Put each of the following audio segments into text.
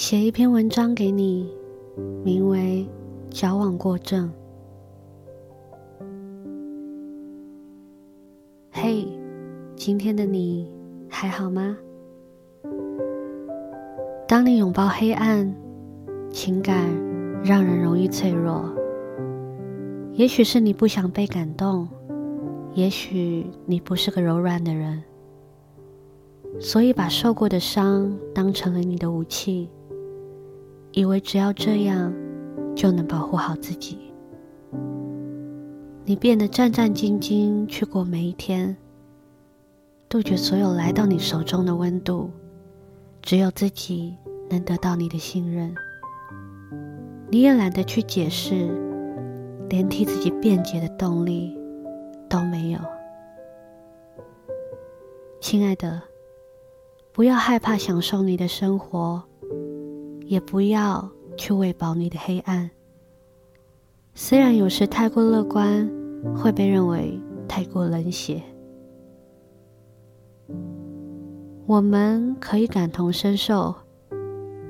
写一篇文章给你，名为《矫枉过正》。嘿，今天的你还好吗？当你拥抱黑暗，情感让人容易脆弱。也许是你不想被感动，也许你不是个柔软的人，所以把受过的伤当成了你的武器。以为只要这样就能保护好自己，你变得战战兢兢去过每一天，杜绝所有来到你手中的温度，只有自己能得到你的信任。你也懒得去解释，连替自己辩解的动力都没有。亲爱的，不要害怕享受你的生活。也不要去喂饱你的黑暗。虽然有时太过乐观会被认为太过冷血，我们可以感同身受，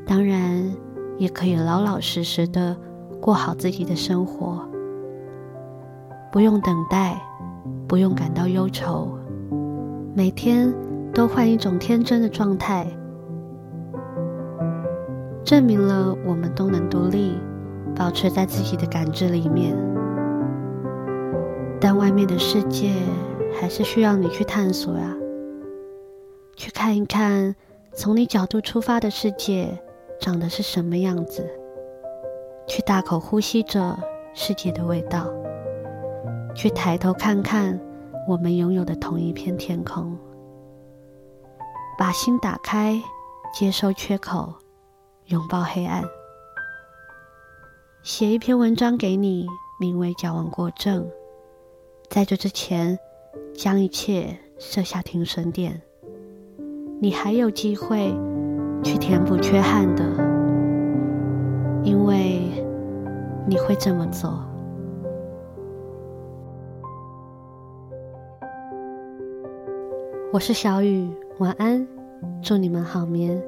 当然也可以老老实实的过好自己的生活，不用等待，不用感到忧愁，每天都换一种天真的状态。证明了我们都能独立，保持在自己的感知里面。但外面的世界还是需要你去探索呀，去看一看从你角度出发的世界长得是什么样子，去大口呼吸着世界的味道，去抬头看看我们拥有的同一片天空，把心打开，接收缺口。拥抱黑暗，写一篇文章给你，名为《矫枉过正》。在这之前，将一切设下停损点，你还有机会去填补缺憾的，因为你会这么做。我是小雨，晚安，祝你们好眠。